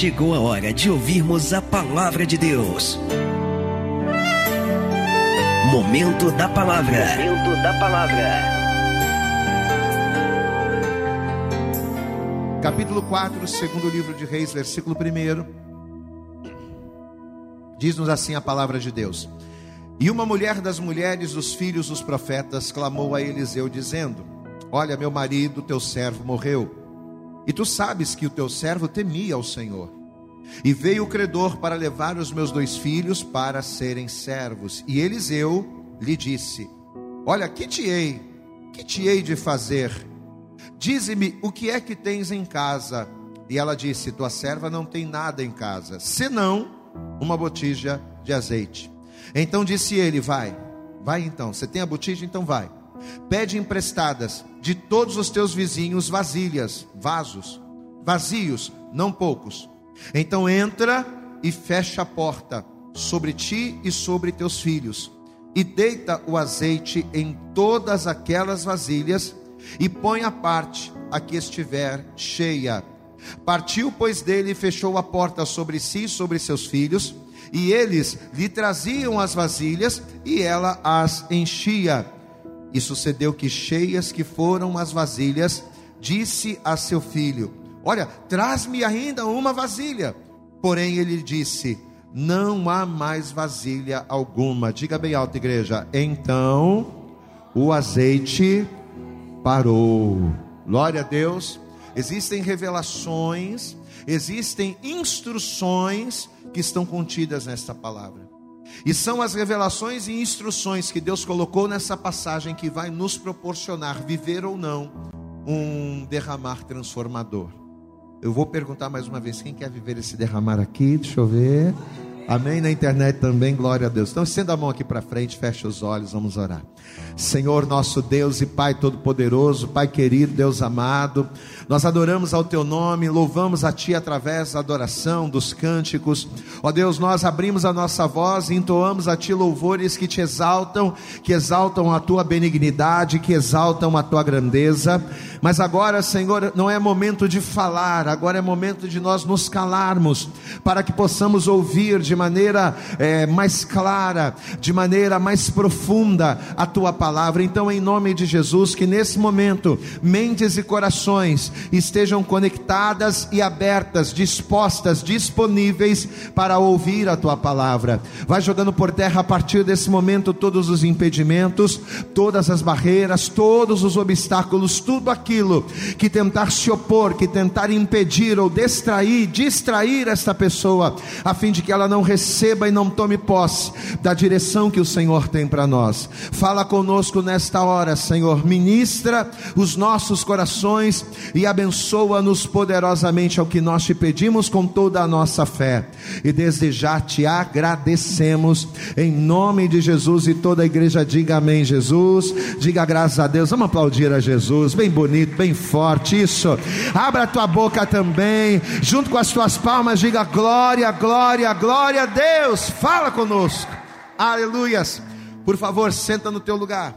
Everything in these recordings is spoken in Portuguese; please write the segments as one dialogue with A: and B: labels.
A: chegou a hora de ouvirmos a palavra de Deus. Momento da palavra. Momento da palavra.
B: Capítulo 4, segundo livro de Reis, versículo 1. Diz-nos assim a palavra de Deus. E uma mulher das mulheres dos filhos dos profetas clamou a Eliseu, dizendo: Olha, meu marido, teu servo, morreu. E tu sabes que o teu servo temia ao Senhor. E veio o credor para levar os meus dois filhos para serem servos. E Eliseu lhe disse: Olha, que te hei, que te hei de fazer? Dize-me o que é que tens em casa. E ela disse: Tua serva não tem nada em casa, senão uma botija de azeite. Então disse ele: Vai, vai então. Você tem a botija, então vai. Pede emprestadas de todos os teus vizinhos vasilhas, vasos, vazios, não poucos então entra e fecha a porta sobre ti e sobre teus filhos, e deita o azeite em todas aquelas vasilhas, e põe a parte a que estiver cheia. Partiu, pois, dele e fechou a porta sobre si e sobre seus filhos, e eles lhe traziam as vasilhas, e ela as enchia. E sucedeu que, cheias que foram as vasilhas, disse a seu filho: Olha, traz-me ainda uma vasilha. Porém, ele disse: Não há mais vasilha alguma. Diga bem alto, igreja. Então o azeite parou. Glória a Deus. Existem revelações, existem instruções que estão contidas nesta palavra. E são as revelações e instruções que Deus colocou nessa passagem que vai nos proporcionar, viver ou não, um derramar transformador. Eu vou perguntar mais uma vez: quem quer viver esse derramar aqui? Deixa eu ver. Amém? Na internet também, glória a Deus. Então, estenda a mão aqui para frente, fecha os olhos, vamos orar. Senhor, nosso Deus e Pai Todo-Poderoso, Pai querido, Deus amado, nós adoramos ao Teu nome, louvamos a Ti através da adoração, dos cânticos. Ó Deus, nós abrimos a nossa voz e entoamos a Ti louvores que te exaltam, que exaltam a Tua benignidade, que exaltam a Tua grandeza. Mas agora, Senhor, não é momento de falar, agora é momento de nós nos calarmos, para que possamos ouvir de maneira é, mais clara, de maneira mais profunda a tua palavra. Então, em nome de Jesus, que nesse momento mentes e corações estejam conectadas e abertas, dispostas, disponíveis para ouvir a tua palavra. Vai jogando por terra a partir desse momento todos os impedimentos, todas as barreiras, todos os obstáculos, tudo aquilo que tentar se opor, que tentar impedir ou distrair, distrair esta pessoa, a fim de que ela não receba e não tome posse da direção que o Senhor tem para nós. Fala conosco nesta hora, Senhor. Ministra os nossos corações e abençoa-nos poderosamente ao que nós te pedimos com toda a nossa fé. E desde já te agradecemos em nome de Jesus e toda a igreja diga amém, Jesus. Diga graças a Deus. Vamos aplaudir a Jesus. Bem bonito, bem forte. Isso. Abra a tua boca também, junto com as tuas palmas, diga glória, glória, glória Glória a Deus, fala conosco. Aleluias. Por favor, senta no teu lugar.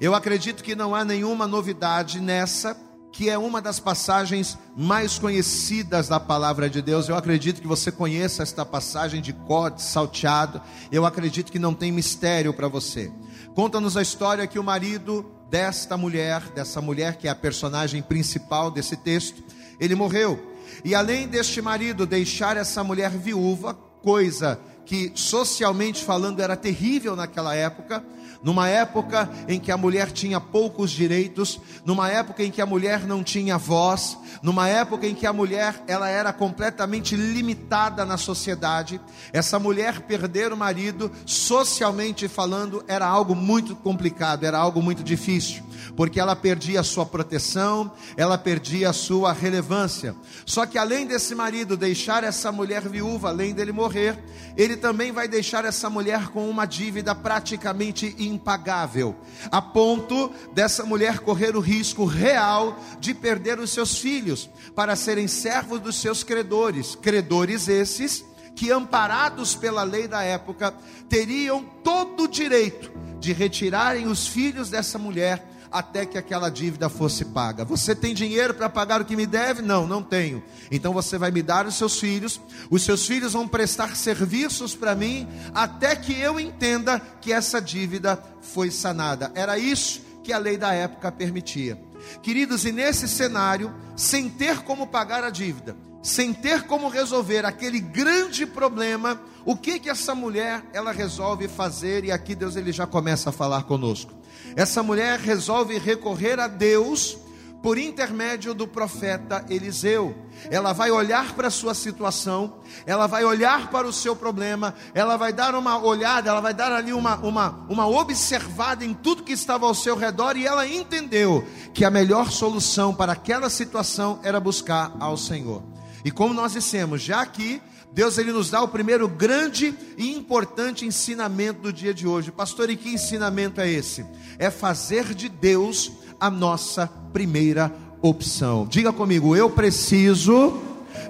B: Eu acredito que não há nenhuma novidade nessa, que é uma das passagens mais conhecidas da palavra de Deus. Eu acredito que você conheça esta passagem de corte salteado. Eu acredito que não tem mistério para você. Conta-nos a história que o marido desta mulher, dessa mulher que é a personagem principal desse texto, ele morreu. E além deste marido deixar essa mulher viúva, coisa que socialmente falando era terrível naquela época, numa época em que a mulher tinha poucos direitos, numa época em que a mulher não tinha voz, numa época em que a mulher ela era completamente limitada na sociedade. Essa mulher perder o marido, socialmente falando, era algo muito complicado, era algo muito difícil, porque ela perdia a sua proteção, ela perdia a sua relevância. Só que além desse marido deixar essa mulher viúva, além dele morrer, ele também vai deixar essa mulher com uma dívida praticamente impagável, a ponto dessa mulher correr o risco real de perder os seus filhos para serem servos dos seus credores, credores esses que, amparados pela lei da época, teriam todo o direito de retirarem os filhos dessa mulher até que aquela dívida fosse paga. Você tem dinheiro para pagar o que me deve? Não, não tenho. Então você vai me dar os seus filhos, os seus filhos vão prestar serviços para mim, até que eu entenda que essa dívida foi sanada. Era isso que a lei da época permitia. Queridos, e nesse cenário, sem ter como pagar a dívida, sem ter como resolver aquele grande problema, o que que essa mulher ela resolve fazer? E aqui Deus ele já começa a falar conosco. Essa mulher resolve recorrer a Deus por intermédio do profeta Eliseu. Ela vai olhar para a sua situação, ela vai olhar para o seu problema, ela vai dar uma olhada, ela vai dar ali uma, uma, uma observada em tudo que estava ao seu redor e ela entendeu que a melhor solução para aquela situação era buscar ao Senhor. E como nós dissemos, já aqui, Deus ele nos dá o primeiro grande e importante ensinamento do dia de hoje. Pastor, e que ensinamento é esse? É fazer de Deus a nossa primeira opção. Diga comigo, eu preciso,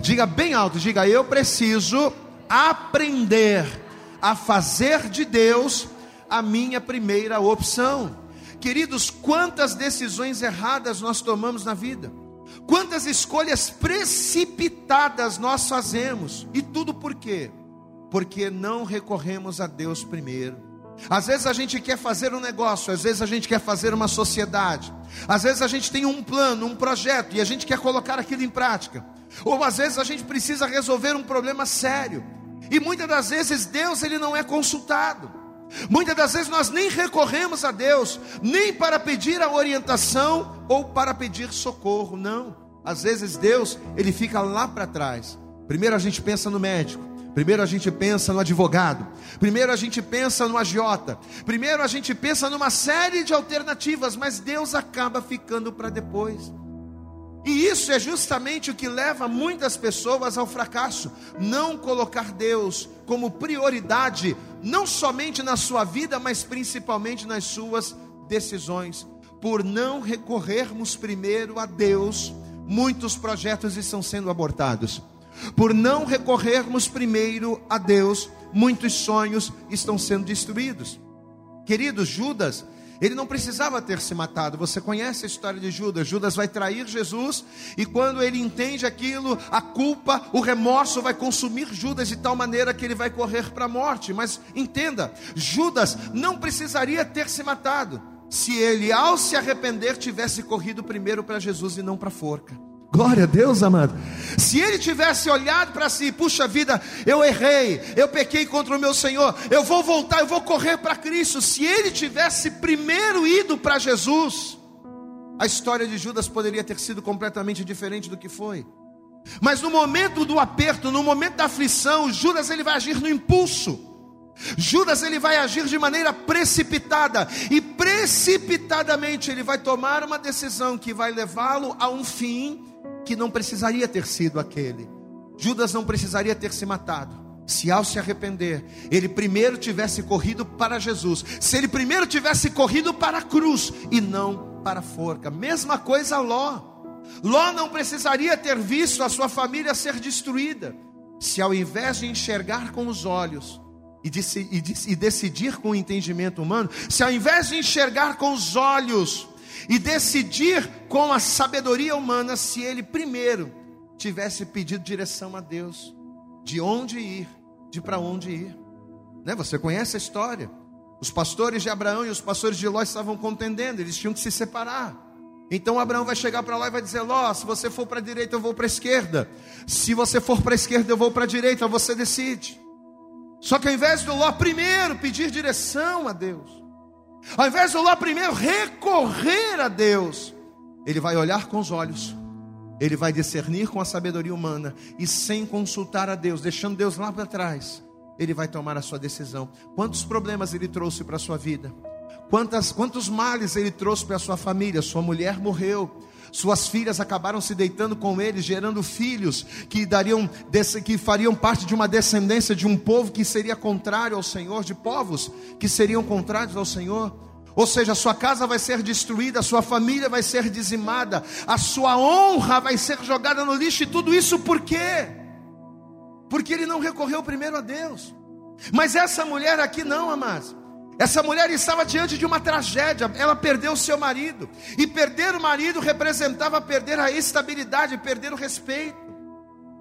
B: diga bem alto, diga eu preciso aprender a fazer de Deus a minha primeira opção. Queridos, quantas decisões erradas nós tomamos na vida? Quantas escolhas precipitadas nós fazemos, e tudo por quê? Porque não recorremos a Deus primeiro. Às vezes a gente quer fazer um negócio, às vezes a gente quer fazer uma sociedade, às vezes a gente tem um plano, um projeto e a gente quer colocar aquilo em prática, ou às vezes a gente precisa resolver um problema sério, e muitas das vezes Deus ele não é consultado. Muitas das vezes nós nem recorremos a Deus, nem para pedir a orientação ou para pedir socorro, não. Às vezes Deus, ele fica lá para trás. Primeiro a gente pensa no médico, primeiro a gente pensa no advogado, primeiro a gente pensa no agiota, primeiro a gente pensa numa série de alternativas, mas Deus acaba ficando para depois. E isso é justamente o que leva muitas pessoas ao fracasso. Não colocar Deus como prioridade, não somente na sua vida, mas principalmente nas suas decisões. Por não recorrermos primeiro a Deus, muitos projetos estão sendo abortados. Por não recorrermos primeiro a Deus, muitos sonhos estão sendo destruídos. Queridos, Judas ele não precisava ter se matado. Você conhece a história de Judas? Judas vai trair Jesus e quando ele entende aquilo, a culpa, o remorso vai consumir Judas de tal maneira que ele vai correr para a morte. Mas entenda, Judas não precisaria ter se matado se ele, ao se arrepender, tivesse corrido primeiro para Jesus e não para a forca. Glória a Deus, amado. Se ele tivesse olhado para si, puxa vida, eu errei, eu pequei contra o meu Senhor, eu vou voltar, eu vou correr para Cristo. Se ele tivesse primeiro ido para Jesus, a história de Judas poderia ter sido completamente diferente do que foi. Mas no momento do aperto, no momento da aflição, Judas ele vai agir no impulso. Judas ele vai agir de maneira precipitada e precipitadamente ele vai tomar uma decisão que vai levá-lo a um fim que não precisaria ter sido aquele. Judas não precisaria ter se matado. Se ao se arrepender, ele primeiro tivesse corrido para Jesus, se ele primeiro tivesse corrido para a cruz e não para a forca. Mesma coisa Ló. Ló não precisaria ter visto a sua família ser destruída, se ao invés de enxergar com os olhos e, de, e, de, e decidir com o entendimento humano, se ao invés de enxergar com os olhos e decidir com a sabedoria humana se ele primeiro tivesse pedido direção a Deus, de onde ir, de para onde ir. Né? Você conhece a história? Os pastores de Abraão e os pastores de Ló estavam contendendo, eles tinham que se separar. Então Abraão vai chegar para lá e vai dizer: Ló, se você for para a direita, eu vou para a esquerda. Se você for para a esquerda, eu vou para a direita, você decide. Só que ao invés do Ló primeiro pedir direção a Deus, ao invés de lá primeiro recorrer a Deus, ele vai olhar com os olhos, ele vai discernir com a sabedoria humana e sem consultar a Deus, deixando Deus lá para trás, ele vai tomar a sua decisão. Quantos problemas ele trouxe para a sua vida? Quantas, quantos males ele trouxe para a sua família? Sua mulher morreu, suas filhas acabaram se deitando com ele, gerando filhos que dariam que fariam parte de uma descendência de um povo que seria contrário ao Senhor, de povos que seriam contrários ao Senhor. Ou seja, a sua casa vai ser destruída, a sua família vai ser dizimada, a sua honra vai ser jogada no lixo, e tudo isso por quê? Porque ele não recorreu primeiro a Deus. Mas essa mulher aqui não, amados. Essa mulher estava diante de uma tragédia, ela perdeu seu marido, e perder o marido representava perder a estabilidade, perder o respeito.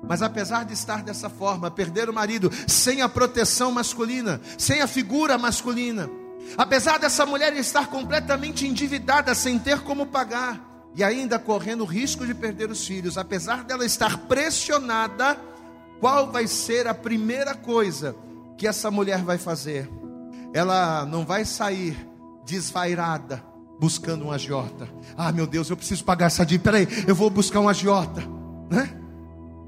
B: Mas apesar de estar dessa forma, perder o marido sem a proteção masculina, sem a figura masculina, apesar dessa mulher estar completamente endividada, sem ter como pagar, e ainda correndo o risco de perder os filhos, apesar dela estar pressionada, qual vai ser a primeira coisa que essa mulher vai fazer? Ela não vai sair desvairada buscando um agiota. Ah, meu Deus, eu preciso pagar essa dívida. Peraí, eu vou buscar um agiota, né?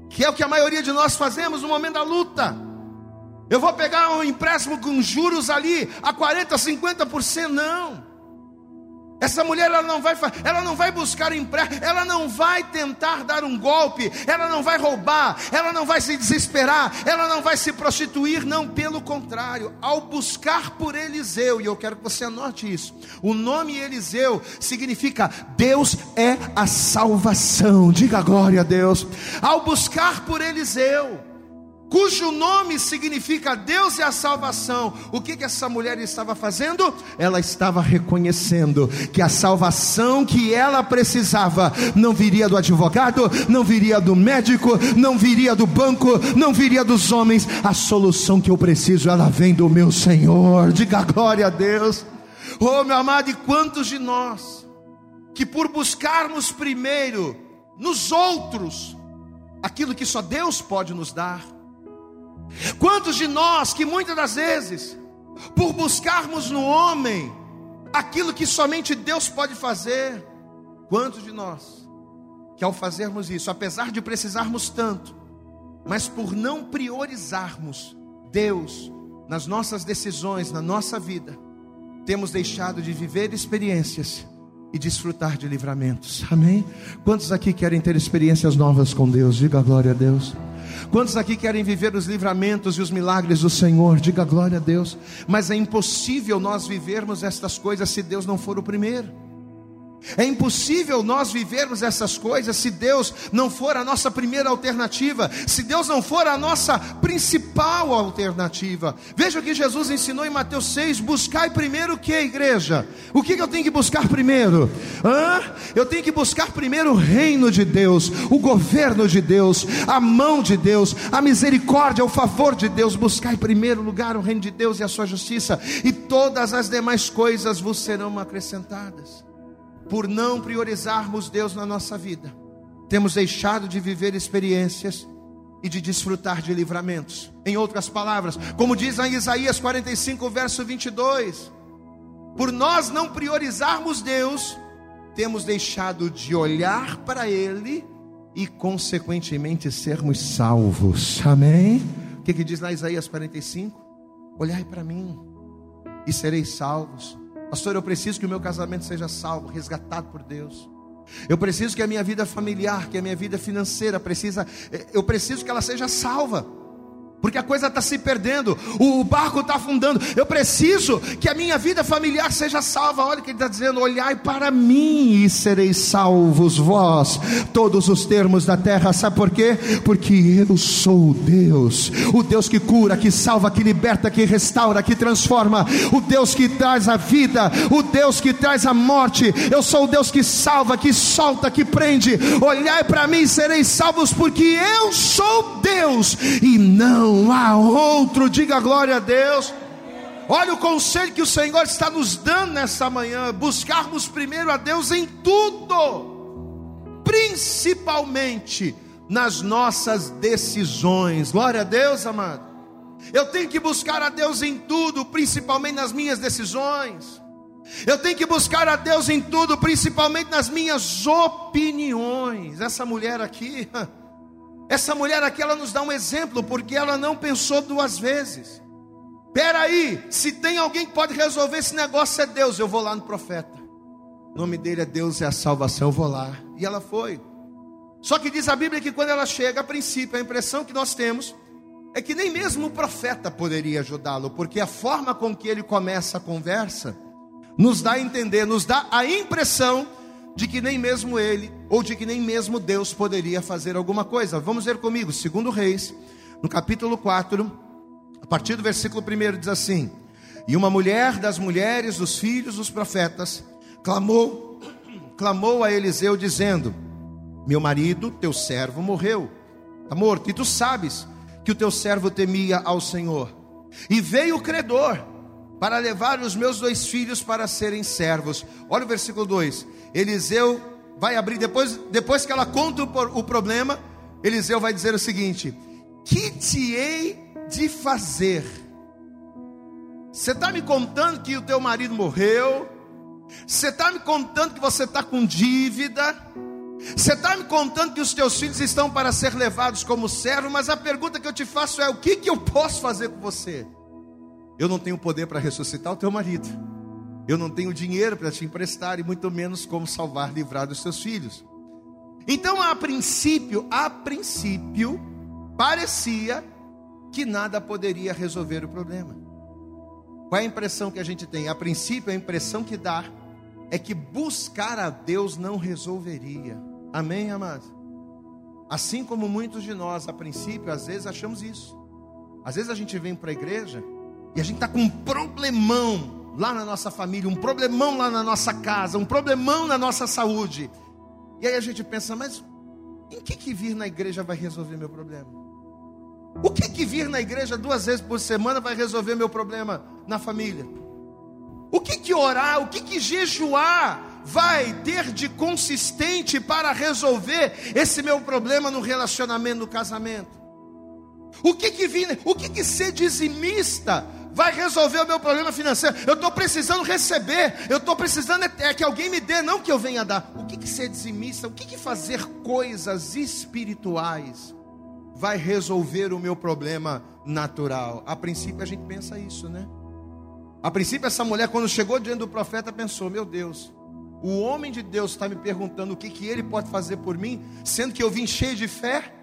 B: Que é o que a maioria de nós fazemos no momento da luta. Eu vou pegar um empréstimo com juros ali a 40, 50%, não. Essa mulher ela não vai, ela não vai buscar empréstimo, ela não vai tentar dar um golpe, ela não vai roubar, ela não vai se desesperar, ela não vai se prostituir, não, pelo contrário, ao buscar por Eliseu, e eu quero que você anote isso. O nome Eliseu significa Deus é a salvação. Diga glória a Deus. Ao buscar por Eliseu, cujo nome significa Deus e a salvação. O que, que essa mulher estava fazendo? Ela estava reconhecendo que a salvação que ela precisava não viria do advogado, não viria do médico, não viria do banco, não viria dos homens. A solução que eu preciso, ela vem do meu Senhor. Diga glória a Deus. Oh, meu amado, e quantos de nós que por buscarmos primeiro nos outros aquilo que só Deus pode nos dar, Quantos de nós que muitas das vezes, por buscarmos no homem aquilo que somente Deus pode fazer, quantos de nós que ao fazermos isso, apesar de precisarmos tanto, mas por não priorizarmos Deus nas nossas decisões, na nossa vida, temos deixado de viver experiências e desfrutar de livramentos. Amém? Quantos aqui querem ter experiências novas com Deus? Diga glória a Deus. Quantos aqui querem viver os livramentos e os milagres do Senhor? Diga glória a Deus. Mas é impossível nós vivermos estas coisas se Deus não for o primeiro. É impossível nós vivermos essas coisas se Deus não for a nossa primeira alternativa, se Deus não for a nossa principal alternativa. Veja o que Jesus ensinou em Mateus 6: buscai primeiro o que, igreja? O que eu tenho que buscar primeiro? Hã? Eu tenho que buscar primeiro o reino de Deus, o governo de Deus, a mão de Deus, a misericórdia, o favor de Deus. Buscai primeiro lugar o reino de Deus e a sua justiça, e todas as demais coisas vos serão acrescentadas por não priorizarmos Deus na nossa vida, temos deixado de viver experiências e de desfrutar de livramentos. Em outras palavras, como diz em Isaías 45, verso 22, por nós não priorizarmos Deus, temos deixado de olhar para Ele e, consequentemente, sermos salvos. Amém? O que, que diz lá Isaías 45? Olhai para mim e sereis salvos Pastor, eu preciso que o meu casamento seja salvo, resgatado por Deus. Eu preciso que a minha vida familiar, que a minha vida financeira precisa, eh, eu preciso que ela seja salva porque a coisa está se perdendo, o barco está afundando. Eu preciso que a minha vida familiar seja salva. Olha o que ele está dizendo: olhai para mim e sereis salvos, vós, todos os termos da terra. Sabe por quê? Porque eu sou Deus, o Deus que cura, que salva, que liberta, que restaura, que transforma, o Deus que traz a vida, o Deus que traz a morte. Eu sou o Deus que salva, que solta, que prende. Olhai para mim e sereis salvos, porque eu sou Deus e não não há outro, diga glória a Deus. Olha o conselho que o Senhor está nos dando nessa manhã: buscarmos primeiro a Deus em tudo, principalmente nas nossas decisões. Glória a Deus, amado. Eu tenho que buscar a Deus em tudo, principalmente nas minhas decisões. Eu tenho que buscar a Deus em tudo, principalmente nas minhas opiniões. Essa mulher aqui, Essa mulher aqui, ela nos dá um exemplo, porque ela não pensou duas vezes. Peraí, se tem alguém que pode resolver esse negócio é Deus, eu vou lá no profeta. O nome dele é Deus é a salvação, eu vou lá. E ela foi. Só que diz a Bíblia que quando ela chega, a princípio, a impressão que nós temos é que nem mesmo o profeta poderia ajudá-lo, porque a forma com que ele começa a conversa nos dá a entender, nos dá a impressão de que nem mesmo ele, ou de que nem mesmo Deus poderia fazer alguma coisa. Vamos ver comigo, segundo Reis, no capítulo 4, a partir do versículo 1 diz assim: E uma mulher das mulheres dos filhos dos profetas clamou, clamou a Eliseu dizendo: Meu marido, teu servo, morreu, está morto, e tu sabes que o teu servo temia ao Senhor. E veio o credor para levar os meus dois filhos para serem servos. Olha o versículo 2. Eliseu vai abrir, depois, depois que ela conta o, o problema, Eliseu vai dizer o seguinte: Que te hei de fazer? Você está me contando que o teu marido morreu? Você está me contando que você está com dívida? Você está me contando que os teus filhos estão para ser levados como servo? Mas a pergunta que eu te faço é: o que, que eu posso fazer com você? Eu não tenho poder para ressuscitar o teu marido. Eu não tenho dinheiro para te emprestar e muito menos como salvar, livrar dos seus filhos. Então, a princípio, a princípio, parecia que nada poderia resolver o problema. Qual é a impressão que a gente tem? A princípio, a impressão que dá é que buscar a Deus não resolveria. Amém, amados? Assim como muitos de nós, a princípio, às vezes achamos isso. Às vezes a gente vem para a igreja e a gente está com um problemão lá na nossa família, um problemão lá na nossa casa, um problemão na nossa saúde. E aí a gente pensa, mas em que, que vir na igreja vai resolver meu problema? O que que vir na igreja duas vezes por semana vai resolver meu problema na família? O que que orar, o que que jejuar vai ter de consistente para resolver esse meu problema no relacionamento, no casamento? O que que vir, o que que ser dizimista vai resolver o meu problema financeiro? Eu estou precisando receber, eu estou precisando é, que alguém me dê, não que eu venha dar. O que que ser dizimista? O que que fazer coisas espirituais? vai resolver o meu problema natural. A princípio a gente pensa isso, né? A princípio essa mulher quando chegou diante do profeta pensou: "Meu Deus, o homem de Deus está me perguntando o que que ele pode fazer por mim, sendo que eu vim cheio de fé?"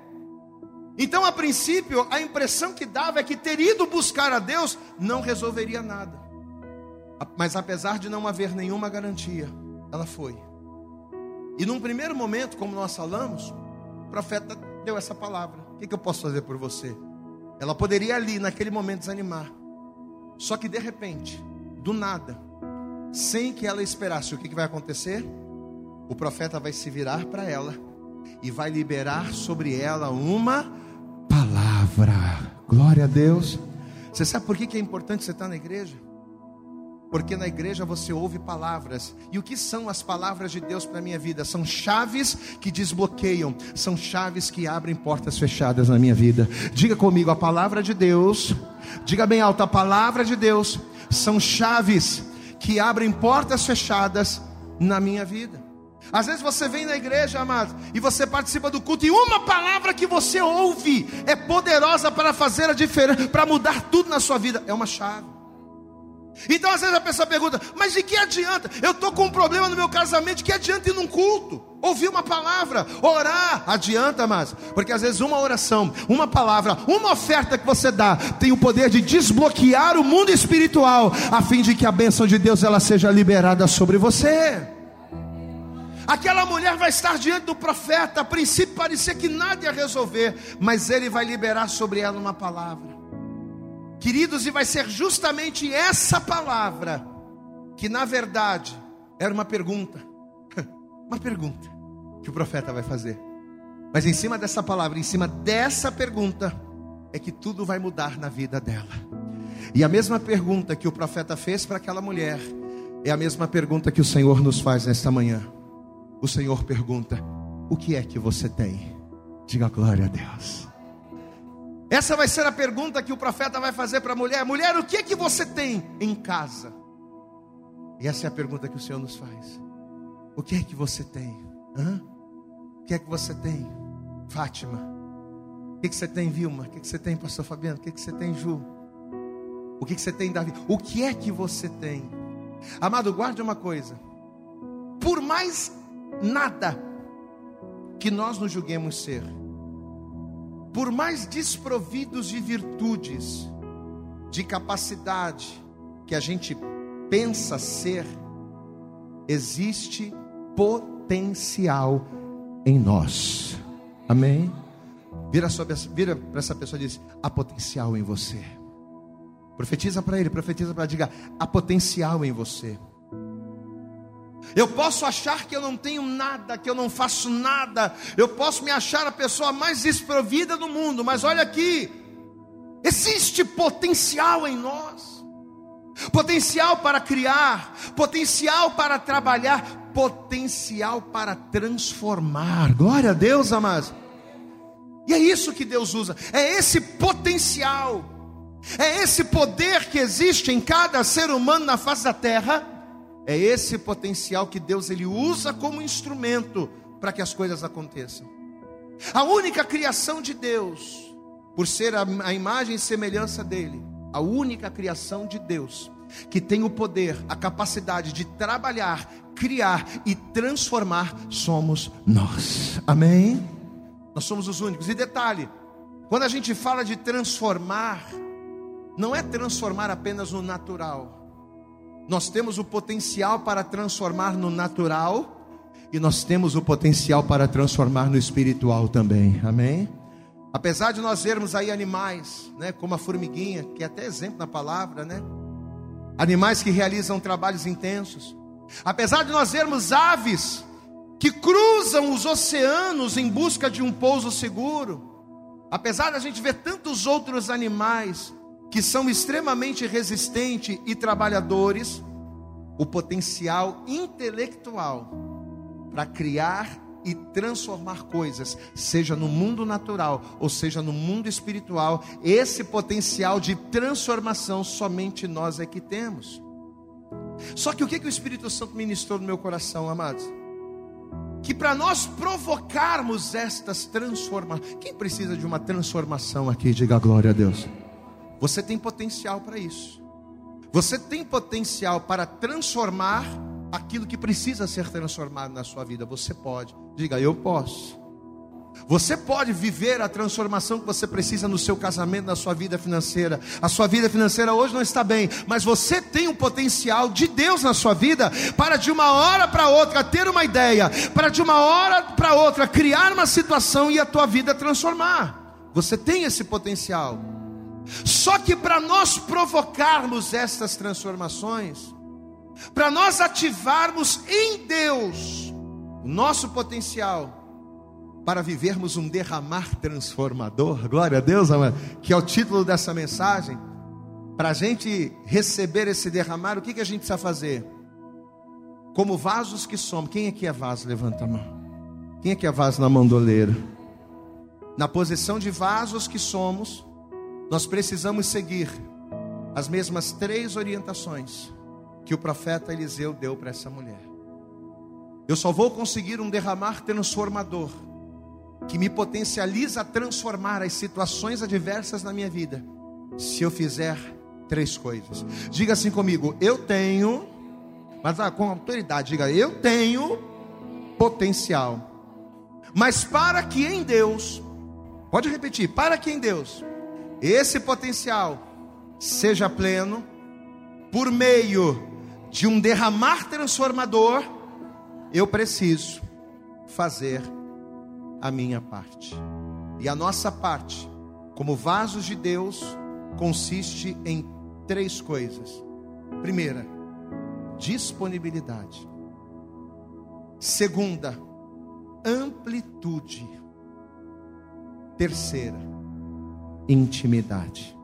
B: Então, a princípio, a impressão que dava é que ter ido buscar a Deus não resolveria nada. Mas apesar de não haver nenhuma garantia, ela foi. E num primeiro momento, como nós falamos, o profeta deu essa palavra. O que, que eu posso fazer por você? Ela poderia ali, naquele momento, desanimar. Só que de repente, do nada, sem que ela esperasse, o que, que vai acontecer? O profeta vai se virar para ela e vai liberar sobre ela uma palavra. Glória a Deus. Você sabe por que, é importante você estar na igreja? Porque na igreja você ouve palavras. E o que são as palavras de Deus para a minha vida? São chaves que desbloqueiam, são chaves que abrem portas fechadas na minha vida. Diga comigo, a palavra de Deus, diga bem alto, a palavra de Deus são chaves que abrem portas fechadas na minha vida. Às vezes você vem na igreja, amado, e você participa do culto, e uma palavra que você ouve é poderosa para fazer a diferença, para mudar tudo na sua vida. É uma chave. Então às vezes a pessoa pergunta: Mas de que adianta? Eu estou com um problema no meu casamento, de que adianta ir num culto? Ouvir uma palavra, orar, adianta, mas porque às vezes uma oração, uma palavra, uma oferta que você dá tem o poder de desbloquear o mundo espiritual, a fim de que a bênção de Deus ela seja liberada sobre você. Aquela mulher vai estar diante do profeta, a princípio parecia que nada ia resolver, mas ele vai liberar sobre ela uma palavra. Queridos, e vai ser justamente essa palavra que na verdade era uma pergunta. Uma pergunta que o profeta vai fazer. Mas em cima dessa palavra, em cima dessa pergunta, é que tudo vai mudar na vida dela. E a mesma pergunta que o profeta fez para aquela mulher, é a mesma pergunta que o Senhor nos faz nesta manhã. O Senhor pergunta: O que é que você tem? Diga glória a Deus. Essa vai ser a pergunta que o profeta vai fazer para a mulher: mulher, o que é que você tem em casa? E essa é a pergunta que o Senhor nos faz: o que é que você tem? Hã? O que é que você tem, Fátima? O que, é que você tem, Vilma? O que, é que você tem, Pastor Fabiano? O que, é que você tem, Ju? O que, que você tem, Davi? O que é que você tem? Amado, guarde uma coisa: por mais nada que nós nos julguemos ser, por mais desprovidos de virtudes, de capacidade que a gente pensa ser, existe potencial em nós. Amém? Vira, vira para essa pessoa e diz: há potencial em você. Profetiza para ele, profetiza para diga, há potencial em você. Eu posso achar que eu não tenho nada, que eu não faço nada. Eu posso me achar a pessoa mais desprovida do mundo, mas olha aqui, existe potencial em nós. Potencial para criar, potencial para trabalhar, potencial para transformar. Glória a Deus, amados. E é isso que Deus usa, é esse potencial, é esse poder que existe em cada ser humano na face da terra é esse potencial que Deus ele usa como instrumento para que as coisas aconteçam. A única criação de Deus, por ser a, a imagem e semelhança dele, a única criação de Deus que tem o poder, a capacidade de trabalhar, criar e transformar somos nós. Amém? Nós somos os únicos. E detalhe, quando a gente fala de transformar, não é transformar apenas no natural nós temos o potencial para transformar no natural e nós temos o potencial para transformar no espiritual também. Amém? Apesar de nós vermos aí animais, né, como a formiguinha, que é até exemplo na palavra, né? Animais que realizam trabalhos intensos. Apesar de nós vermos aves que cruzam os oceanos em busca de um pouso seguro. Apesar da gente ver tantos outros animais que são extremamente resistentes e trabalhadores, o potencial intelectual para criar e transformar coisas, seja no mundo natural ou seja no mundo espiritual, esse potencial de transformação somente nós é que temos. Só que o que, que o Espírito Santo ministrou no meu coração, amados? Que para nós provocarmos estas transformações, quem precisa de uma transformação aqui, diga glória a Deus. Você tem potencial para isso. Você tem potencial para transformar aquilo que precisa ser transformado na sua vida. Você pode. Diga, eu posso. Você pode viver a transformação que você precisa no seu casamento, na sua vida financeira. A sua vida financeira hoje não está bem, mas você tem um potencial de Deus na sua vida para de uma hora para outra ter uma ideia, para de uma hora para outra criar uma situação e a tua vida transformar. Você tem esse potencial. Só que para nós provocarmos estas transformações, para nós ativarmos em Deus o nosso potencial para vivermos um derramar transformador, glória a Deus, amado, que é o título dessa mensagem. Para a gente receber esse derramar, o que, que a gente precisa fazer? Como vasos que somos, quem aqui é vaso? Levanta a mão. Quem aqui é vaso na mandoleira? Na posição de vasos que somos, nós precisamos seguir as mesmas três orientações que o profeta Eliseu deu para essa mulher. Eu só vou conseguir um derramar transformador que me potencializa a transformar as situações adversas na minha vida, se eu fizer três coisas. Diga assim comigo: eu tenho, mas ah, com autoridade, diga: eu tenho potencial. Mas para que em Deus, pode repetir, para que em Deus esse potencial seja pleno, por meio de um derramar transformador, eu preciso fazer a minha parte. E a nossa parte, como vasos de Deus, consiste em três coisas. Primeira, disponibilidade. Segunda, amplitude. Terceira, intimidade.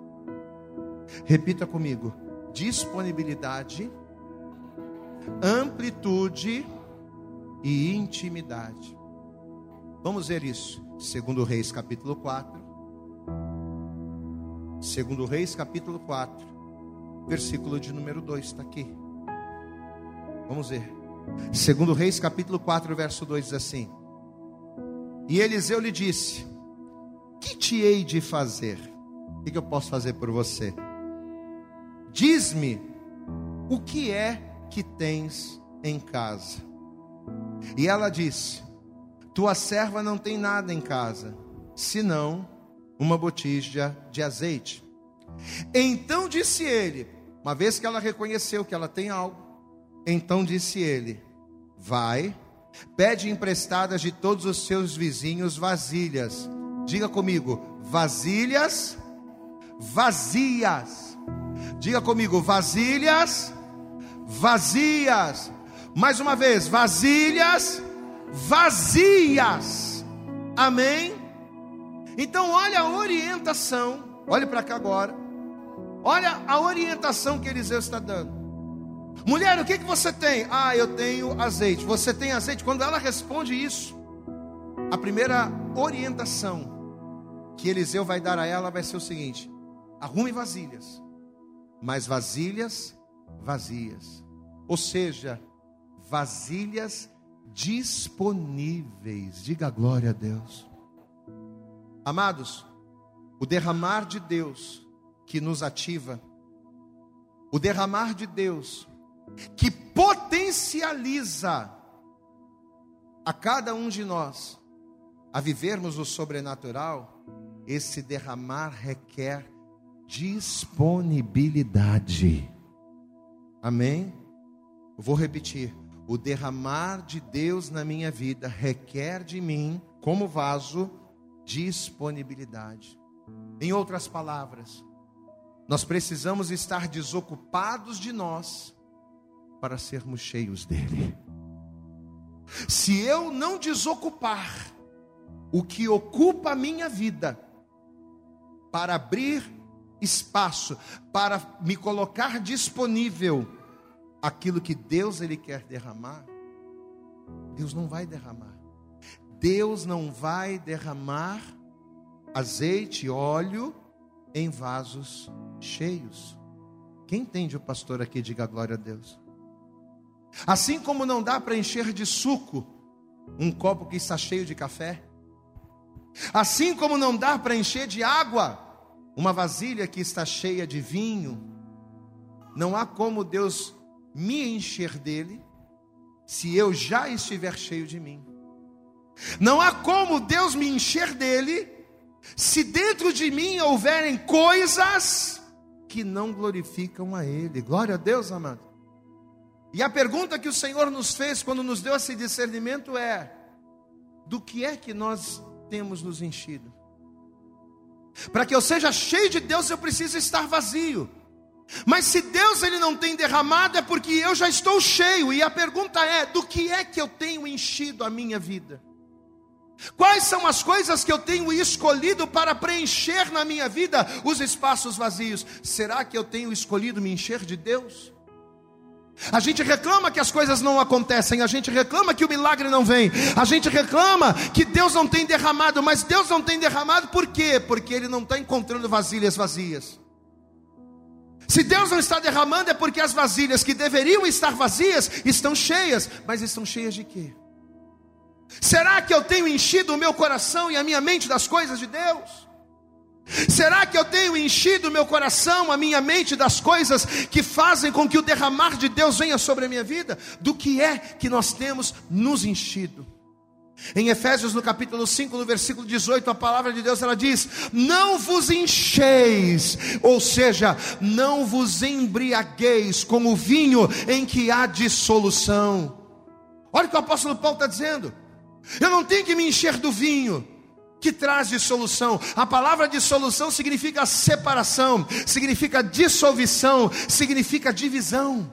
B: Repita comigo: disponibilidade, amplitude e intimidade. Vamos ver isso. Segundo Reis, capítulo 4. Segundo Reis, capítulo 4, versículo de número 2 está aqui. Vamos ver. Segundo Reis, capítulo 4, verso 2 diz assim: E Eliseu lhe disse: que te hei de fazer? O que eu posso fazer por você? Diz-me o que é que tens em casa. E ela disse: Tua serva não tem nada em casa, senão uma botija de azeite. Então disse ele, uma vez que ela reconheceu que ela tem algo, então disse ele: Vai, pede emprestadas de todos os seus vizinhos vasilhas Diga comigo, vasilhas vazias. Diga comigo, vasilhas vazias. Mais uma vez, vasilhas vazias. Amém? Então, olha a orientação. Olhe para cá agora. Olha a orientação que Eliseu está dando. Mulher, o que, que você tem? Ah, eu tenho azeite. Você tem azeite? Quando ela responde isso, a primeira orientação que Eliseu vai dar a ela vai ser o seguinte: arrume vasilhas, mas vasilhas vazias. Ou seja, vasilhas disponíveis. Diga glória a Deus. Amados, o derramar de Deus que nos ativa, o derramar de Deus que potencializa a cada um de nós a vivermos o sobrenatural, esse derramar requer disponibilidade. Amém? Vou repetir. O derramar de Deus na minha vida requer de mim, como vaso, disponibilidade. Em outras palavras, nós precisamos estar desocupados de nós para sermos cheios dele. Se eu não desocupar o que ocupa a minha vida para abrir espaço, para me colocar disponível aquilo que Deus ele quer derramar, Deus não vai derramar. Deus não vai derramar azeite, óleo em vasos cheios. Quem entende o pastor aqui, diga glória a Deus. Assim como não dá para encher de suco um copo que está cheio de café, assim como não dá para encher de água uma vasilha que está cheia de vinho, não há como Deus me encher dele se eu já estiver cheio de mim. Não há como Deus me encher dele se dentro de mim houverem coisas que não glorificam a Ele. Glória a Deus, amado. E a pergunta que o Senhor nos fez quando nos deu esse discernimento é: do que é que nós temos nos enchido? Para que eu seja cheio de Deus, eu preciso estar vazio. Mas se Deus ele não tem derramado, é porque eu já estou cheio. E a pergunta é: do que é que eu tenho enchido a minha vida? Quais são as coisas que eu tenho escolhido para preencher na minha vida os espaços vazios? Será que eu tenho escolhido me encher de Deus? A gente reclama que as coisas não acontecem, a gente reclama que o milagre não vem, a gente reclama que Deus não tem derramado, mas Deus não tem derramado por quê? Porque Ele não está encontrando vasilhas vazias. Se Deus não está derramando, é porque as vasilhas que deveriam estar vazias estão cheias, mas estão cheias de quê? Será que eu tenho enchido o meu coração e a minha mente das coisas de Deus? Será que eu tenho enchido meu coração, a minha mente das coisas que fazem com que o derramar de Deus venha sobre a minha vida? Do que é que nós temos nos enchido? Em Efésios no capítulo 5, no versículo 18, a palavra de Deus ela diz: "Não vos encheis", ou seja, não vos embriagueis com o vinho em que há dissolução. Olha o que o apóstolo Paulo está dizendo. Eu não tenho que me encher do vinho, que traz dissolução. A palavra dissolução significa separação, significa dissolução, significa divisão.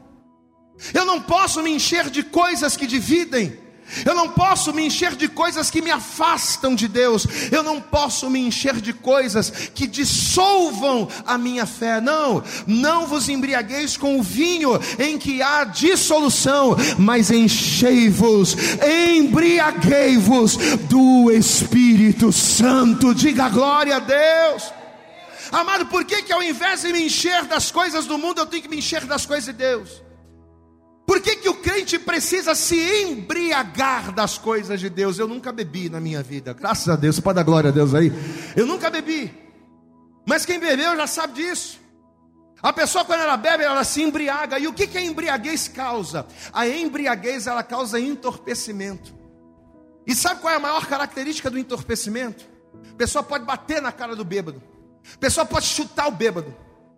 B: Eu não posso me encher de coisas que dividem. Eu não posso me encher de coisas que me afastam de Deus. Eu não posso me encher de coisas que dissolvam a minha fé. Não, não vos embriagueis com o vinho em que há dissolução, mas enchei-vos, embriaguei-vos do Espírito Santo. Diga glória a Deus. Amado, por que, que ao invés de me encher das coisas do mundo, eu tenho que me encher das coisas de Deus? Por que, que o crente precisa se embriagar das coisas de Deus? Eu nunca bebi na minha vida, graças a Deus, pode dar glória a Deus aí. Eu nunca bebi, mas quem bebeu já sabe disso. A pessoa, quando ela bebe, ela se embriaga. E o que, que a embriaguez causa? A embriaguez ela causa entorpecimento. E sabe qual é a maior característica do entorpecimento? A pessoa pode bater na cara do bêbado, a pessoa pode chutar o bêbado,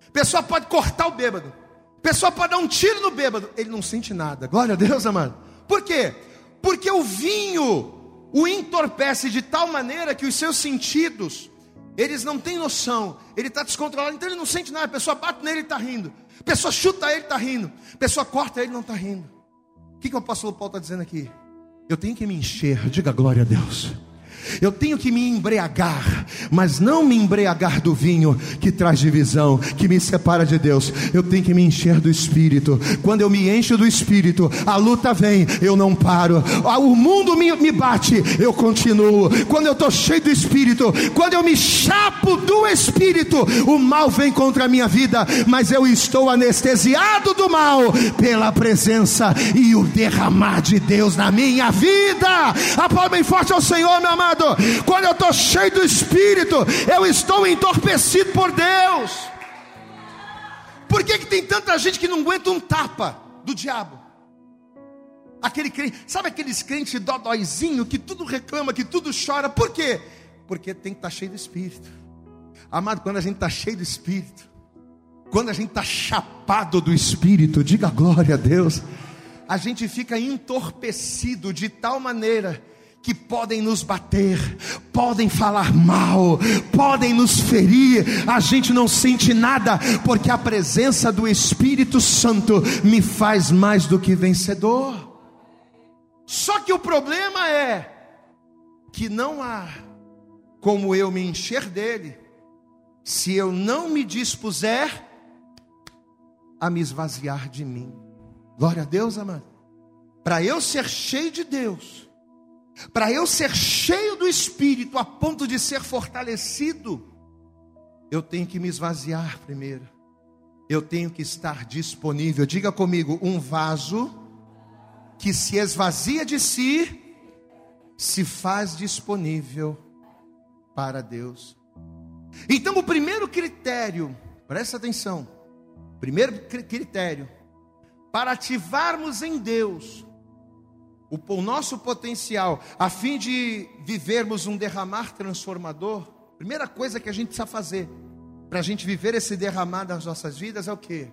B: a pessoa pode cortar o bêbado pessoa pode dar um tiro no bêbado, ele não sente nada. Glória a Deus, amado. Por quê? Porque o vinho o entorpece de tal maneira que os seus sentidos Eles não têm noção. Ele está descontrolado, então ele não sente nada. A pessoa bate nele e está rindo. A pessoa chuta ele está rindo. A pessoa corta ele não está rindo. O que, que o apóstolo Paulo está dizendo aqui? Eu tenho que me encher, diga glória a Deus. Eu tenho que me embriagar, mas não me embriagar do vinho que traz divisão, que me separa de Deus. Eu tenho que me encher do Espírito. Quando eu me encho do Espírito, a luta vem, eu não paro. Ah, o mundo me, me bate, eu continuo. Quando eu estou cheio do Espírito, quando eu me chapo do Espírito, o mal vem contra a minha vida, mas eu estou anestesiado do mal pela presença e o derramar de Deus na minha vida. Aplauda bem forte ao Senhor, meu amado amado, quando eu estou cheio do Espírito, eu estou entorpecido por Deus. Por que, que tem tanta gente que não aguenta um tapa do diabo? Aquele crente, sabe aqueles crentes dodóizinho que tudo reclama, que tudo chora, por quê? Porque tem que estar tá cheio do Espírito. Amado, quando a gente está cheio do Espírito, quando a gente está chapado do Espírito, diga glória a Deus, a gente fica entorpecido de tal maneira que podem nos bater, podem falar mal, podem nos ferir, a gente não sente nada, porque a presença do Espírito Santo me faz mais do que vencedor. Só que o problema é que não há como eu me encher dele, se eu não me dispuser a me esvaziar de mim. Glória a Deus, amado. Para eu ser cheio de Deus, para eu ser cheio do Espírito a ponto de ser fortalecido, eu tenho que me esvaziar primeiro. Eu tenho que estar disponível. Diga comigo, um vaso que se esvazia de si, se faz disponível para Deus. Então, o primeiro critério, presta atenção, primeiro critério, para ativarmos em Deus o, o nosso potencial, a fim de vivermos um derramar transformador, primeira coisa que a gente precisa fazer para a gente viver esse derramar nas nossas vidas é o que?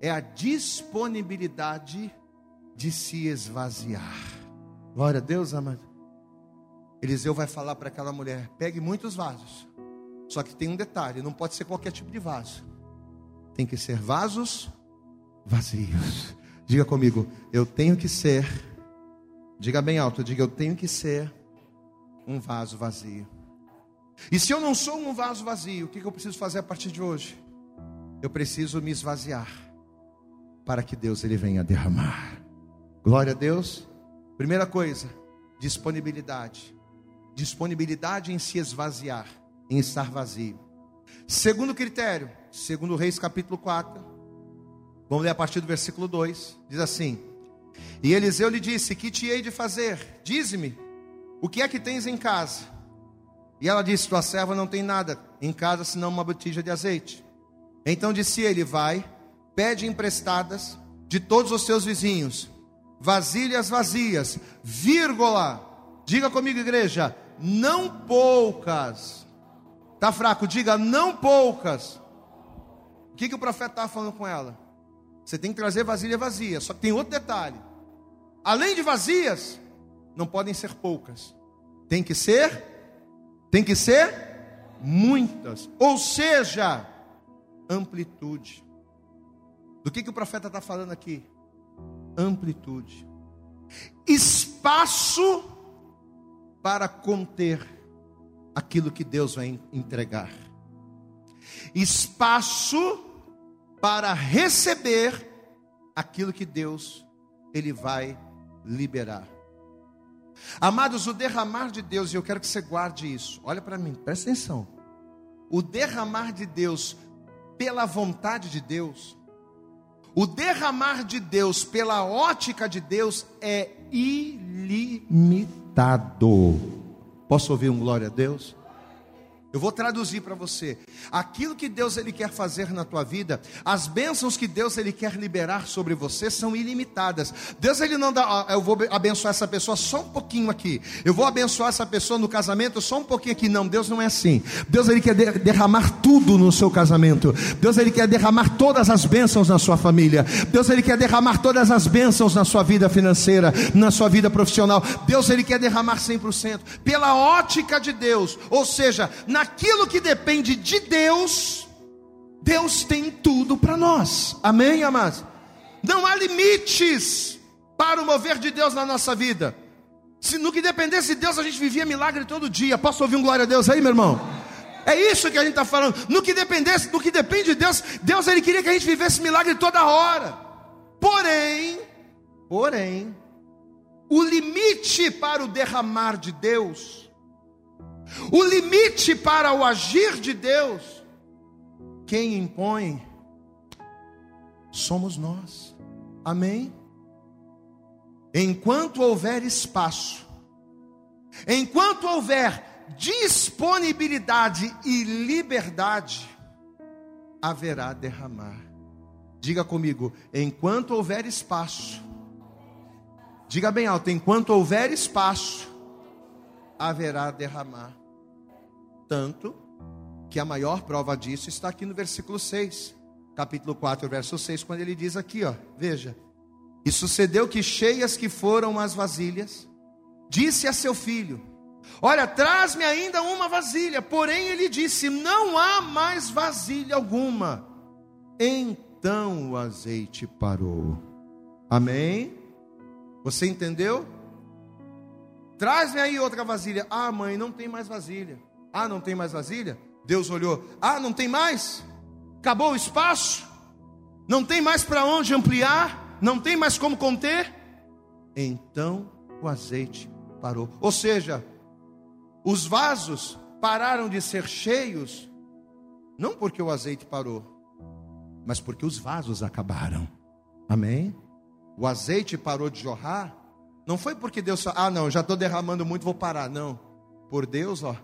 B: É a disponibilidade de se esvaziar. Glória a Deus, amado. Eliseu vai falar para aquela mulher: pegue muitos vasos. Só que tem um detalhe: não pode ser qualquer tipo de vaso. Tem que ser vasos vazios. Diga comigo: eu tenho que ser Diga bem alto, diga eu tenho que ser um vaso vazio. E se eu não sou um vaso vazio, o que eu preciso fazer a partir de hoje? Eu preciso me esvaziar para que Deus ele venha derramar. Glória a Deus. Primeira coisa, disponibilidade. Disponibilidade em se esvaziar, em estar vazio. Segundo critério, segundo Reis capítulo 4. Vamos ler a partir do versículo 2. Diz assim: e Eliseu lhe disse: Que te hei de fazer? Dize-me, o que é que tens em casa? E ela disse: Tua serva não tem nada em casa senão uma botija de azeite. Então disse ele: Vai, pede emprestadas de todos os seus vizinhos, vasilhas vazias, vírgula. Diga comigo, igreja, não poucas. Tá fraco, diga não poucas. O que, que o profeta estava falando com ela? Você tem que trazer vasilha vazia. Só que tem outro detalhe. Além de vazias, não podem ser poucas. Tem que ser, tem que ser muitas. Ou seja, amplitude. Do que, que o profeta está falando aqui? Amplitude. Espaço para conter aquilo que Deus vai entregar. Espaço para receber aquilo que Deus ele vai liberar. Amados, o derramar de Deus, e eu quero que você guarde isso. Olha para mim, presta atenção. O derramar de Deus pela vontade de Deus, o derramar de Deus pela ótica de Deus é ilimitado. Posso ouvir um glória a Deus? Eu vou traduzir para você. Aquilo que Deus ele quer fazer na tua vida, as bênçãos que Deus ele quer liberar sobre você são ilimitadas. Deus ele não dá, eu vou abençoar essa pessoa só um pouquinho aqui. Eu vou abençoar essa pessoa no casamento só um pouquinho aqui. Não, Deus não é assim. Deus ele quer derramar tudo no seu casamento. Deus ele quer derramar todas as bênçãos na sua família. Deus ele quer derramar todas as bênçãos na sua vida financeira, na sua vida profissional. Deus ele quer derramar 100% pela ótica de Deus, ou seja, na naquilo que depende de Deus, Deus tem tudo para nós. Amém, amados? Não há limites para o mover de Deus na nossa vida. Se no que dependesse de Deus a gente vivia milagre todo dia. Posso ouvir um glória a Deus aí, meu irmão? É isso que a gente está falando. No que dependesse, no que depende de Deus, Deus ele queria que a gente vivesse milagre toda hora. Porém, porém, o limite para o derramar de Deus, o limite para o agir de Deus, quem impõe somos nós. Amém? Enquanto houver espaço, enquanto houver disponibilidade e liberdade, haverá derramar. Diga comigo, enquanto houver espaço, diga bem alto, enquanto houver espaço, haverá derramar. Tanto que a maior prova disso está aqui no versículo 6, capítulo 4, verso 6, quando ele diz aqui, ó, veja: e sucedeu que, cheias que foram as vasilhas, disse a seu filho: Olha, traz-me ainda uma vasilha. Porém, ele disse: Não há mais vasilha alguma. Então o azeite parou. Amém? Você entendeu? Traz-me aí outra vasilha. Ah, mãe, não tem mais vasilha. Ah, não tem mais vasilha? Deus olhou. Ah, não tem mais? Acabou o espaço? Não tem mais para onde ampliar? não tem mais como conter, então o azeite parou. Ou seja, os vasos pararam de ser cheios, não porque o azeite parou, mas porque os vasos acabaram. Amém? O azeite parou de jorrar, não foi porque Deus, ah, não, já estou derramando muito, vou parar. Não, por Deus, ó,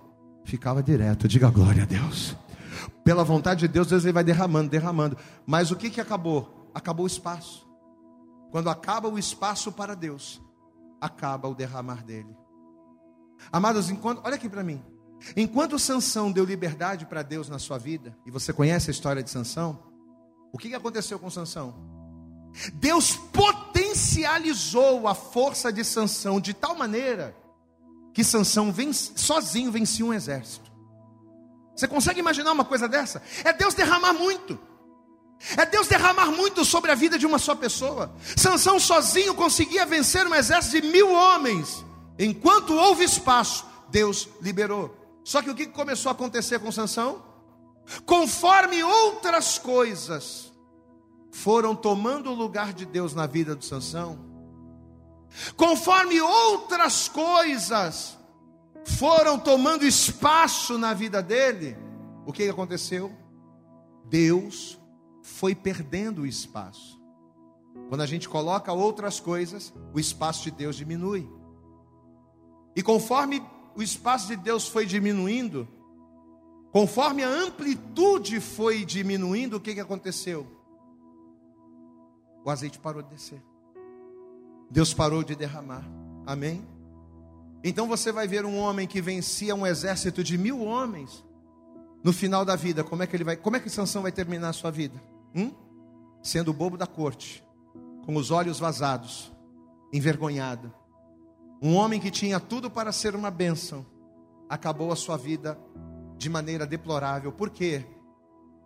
B: ficava direto. Diga glória a Deus. Pela vontade de Deus, Deus ele vai derramando, derramando. Mas o que que acabou? Acabou o espaço. Quando acaba o espaço para Deus, acaba o derramar dele. Amados, enquanto, olha aqui para mim. Enquanto Sansão deu liberdade para Deus na sua vida, e você conhece a história de Sansão, o que aconteceu com Sansão? Deus potencializou a força de Sansão de tal maneira que Sansão vence, sozinho vencia um exército. Você consegue imaginar uma coisa dessa? É Deus derramar muito. É Deus derramar muito sobre a vida de uma só pessoa. Sansão sozinho conseguia vencer um exército de mil homens. Enquanto houve espaço, Deus liberou. Só que o que começou a acontecer com Sansão? Conforme outras coisas foram tomando o lugar de Deus na vida de Sansão, conforme outras coisas foram tomando espaço na vida dele, o que aconteceu? Deus foi perdendo o espaço. Quando a gente coloca outras coisas, o espaço de Deus diminui. E conforme o espaço de Deus foi diminuindo, conforme a amplitude foi diminuindo, o que, que aconteceu? O azeite parou de descer. Deus parou de derramar. Amém? Então você vai ver um homem que vencia um exército de mil homens. No final da vida, como é que ele vai? Como é que Sansão vai terminar a sua vida? Hum? Sendo bobo da corte, com os olhos vazados, envergonhado. Um homem que tinha tudo para ser uma bênção, acabou a sua vida de maneira deplorável. Por quê?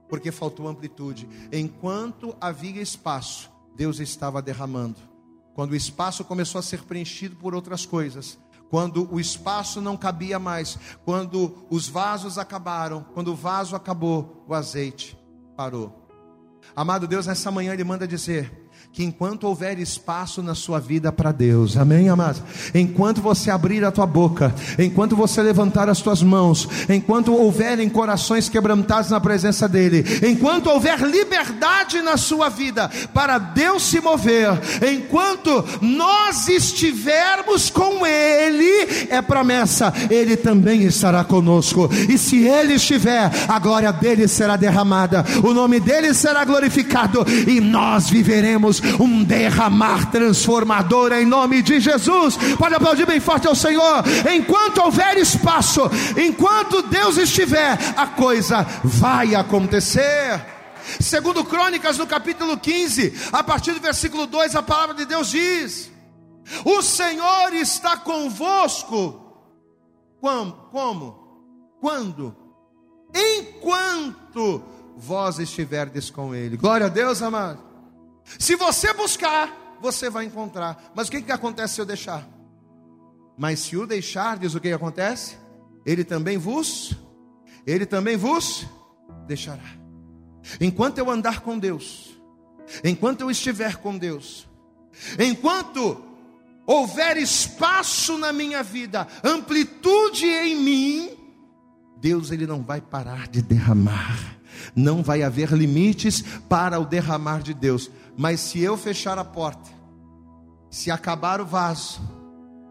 B: Porque faltou amplitude. Enquanto havia espaço, Deus estava derramando. Quando o espaço começou a ser preenchido por outras coisas, quando o espaço não cabia mais, quando os vasos acabaram, quando o vaso acabou, o azeite parou. Amado Deus, nessa manhã Ele manda dizer: que enquanto houver espaço na sua vida para Deus, amém, amados? Enquanto você abrir a tua boca, enquanto você levantar as tuas mãos, enquanto houverem corações quebrantados na presença dEle, enquanto houver liberdade na sua vida para Deus se mover, enquanto nós estivermos com Ele, é promessa, Ele também estará conosco, e se Ele estiver, a glória dele será derramada, o nome dele será glorificado, e nós viveremos um derramar transformador em nome de Jesus. Pode aplaudir bem forte ao Senhor. Enquanto houver espaço, enquanto Deus estiver, a coisa vai acontecer. Segundo Crônicas, no capítulo 15, a partir do versículo 2, a palavra de Deus diz: O Senhor está convosco. Como? Como? Quando? enquanto vós estiverdes com Ele. Glória a Deus, amado. Se você buscar, você vai encontrar. Mas o que, que acontece se eu deixar? Mas se o deixar, diz o que acontece? Ele também vos, ele também vos deixará. Enquanto eu andar com Deus, enquanto eu estiver com Deus, enquanto houver espaço na minha vida, amplitude em mim, Deus ele não vai parar de derramar. Não vai haver limites para o derramar de Deus. Mas se eu fechar a porta, se acabar o vaso,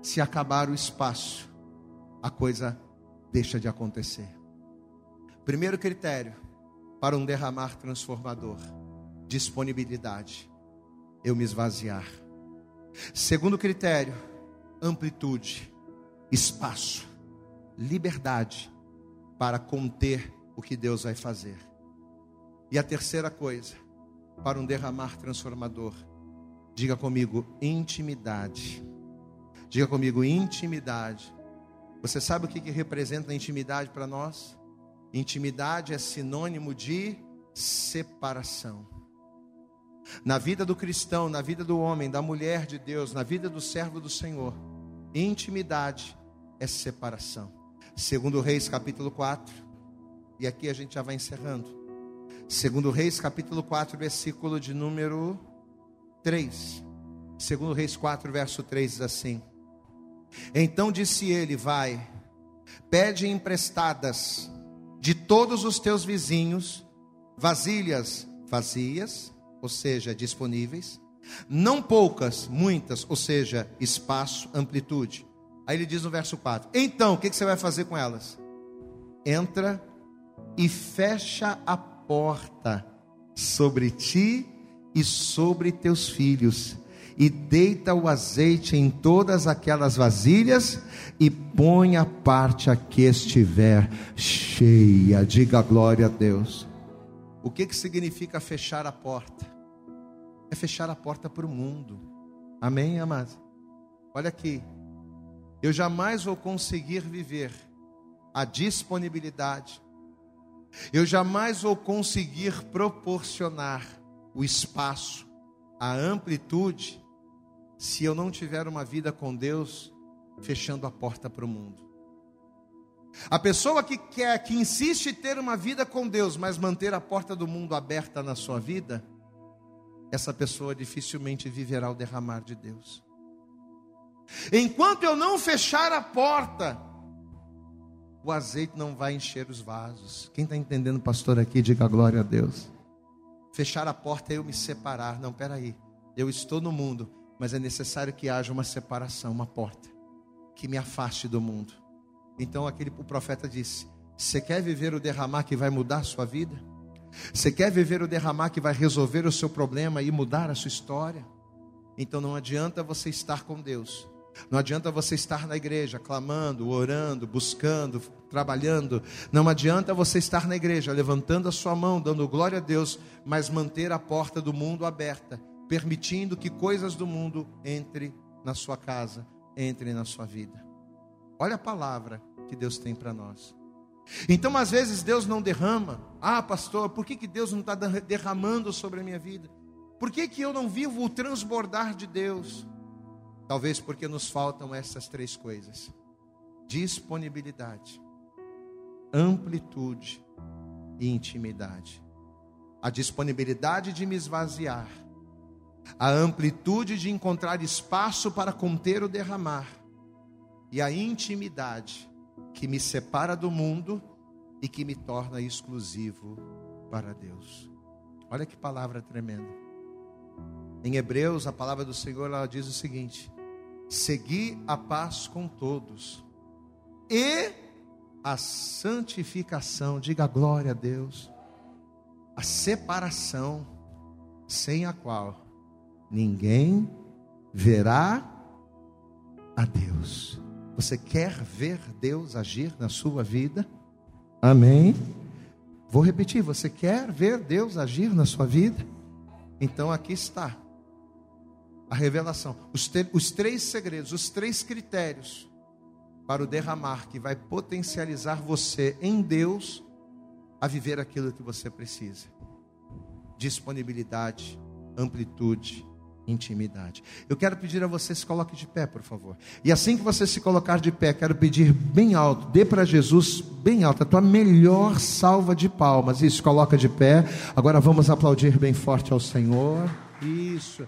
B: se acabar o espaço, a coisa deixa de acontecer. Primeiro critério para um derramar transformador: disponibilidade. Eu me esvaziar. Segundo critério, amplitude, espaço, liberdade para conter o que Deus vai fazer. E a terceira coisa, para um derramar transformador, diga comigo, intimidade. Diga comigo, intimidade. Você sabe o que, que representa a intimidade para nós? Intimidade é sinônimo de separação. Na vida do cristão, na vida do homem, da mulher de Deus, na vida do servo do Senhor, intimidade é separação. Segundo Reis capítulo 4, e aqui a gente já vai encerrando. Segundo Reis capítulo 4, versículo de número 3. Segundo Reis 4, verso 3 diz assim: Então disse ele: Vai, pede emprestadas de todos os teus vizinhos vasilhas vazias ou seja, disponíveis, não poucas, muitas, ou seja, espaço, amplitude. Aí ele diz no verso 4: Então, o que, você vai fazer com elas? Entra e fecha a porta sobre ti e sobre teus filhos, e deita o azeite em todas aquelas vasilhas, e põe a parte a que estiver cheia. Diga glória a Deus. O que, que significa fechar a porta? é fechar a porta para o mundo. Amém, amados? Olha aqui. Eu jamais vou conseguir viver a disponibilidade. Eu jamais vou conseguir proporcionar o espaço, a amplitude, se eu não tiver uma vida com Deus fechando a porta para o mundo. A pessoa que quer, que insiste em ter uma vida com Deus, mas manter a porta do mundo aberta na sua vida, essa pessoa dificilmente viverá o derramar de Deus. Enquanto eu não fechar a porta, o azeite não vai encher os vasos. Quem está entendendo, pastor, aqui, diga glória a Deus. Fechar a porta é eu me separar. Não, peraí. Eu estou no mundo, mas é necessário que haja uma separação, uma porta, que me afaste do mundo. Então aquele o profeta disse: Você quer viver o derramar que vai mudar a sua vida? Você quer viver o derramar que vai resolver o seu problema e mudar a sua história? Então não adianta você estar com Deus. Não adianta você estar na igreja clamando, orando, buscando, trabalhando. Não adianta você estar na igreja levantando a sua mão, dando glória a Deus, mas manter a porta do mundo aberta, permitindo que coisas do mundo entrem na sua casa, entrem na sua vida. Olha a palavra que Deus tem para nós. Então, às vezes, Deus não derrama. Ah, pastor, por que, que Deus não está derramando sobre a minha vida? Por que, que eu não vivo o transbordar de Deus? Talvez porque nos faltam essas três coisas: disponibilidade, amplitude e intimidade. A disponibilidade de me esvaziar, a amplitude de encontrar espaço para conter o derramar, e a intimidade que me separa do mundo e que me torna exclusivo para Deus. Olha que palavra tremenda. Em Hebreus, a palavra do Senhor ela diz o seguinte: Segui a paz com todos e a santificação, diga glória a Deus, a separação, sem a qual ninguém verá a Deus. Você quer ver Deus agir na sua vida? Amém. Vou repetir: você quer ver Deus agir na sua vida? Então aqui está a revelação, os, os três segredos, os três critérios para o derramar que vai potencializar você em Deus
C: a viver aquilo que você precisa. Disponibilidade, amplitude, intimidade. Eu quero pedir a você se coloque de pé, por favor. E assim que você se colocar de pé, quero pedir bem alto, dê para Jesus bem alto, a tua melhor salva de palmas. Isso, coloca de pé. Agora vamos aplaudir bem forte ao Senhor. Isso.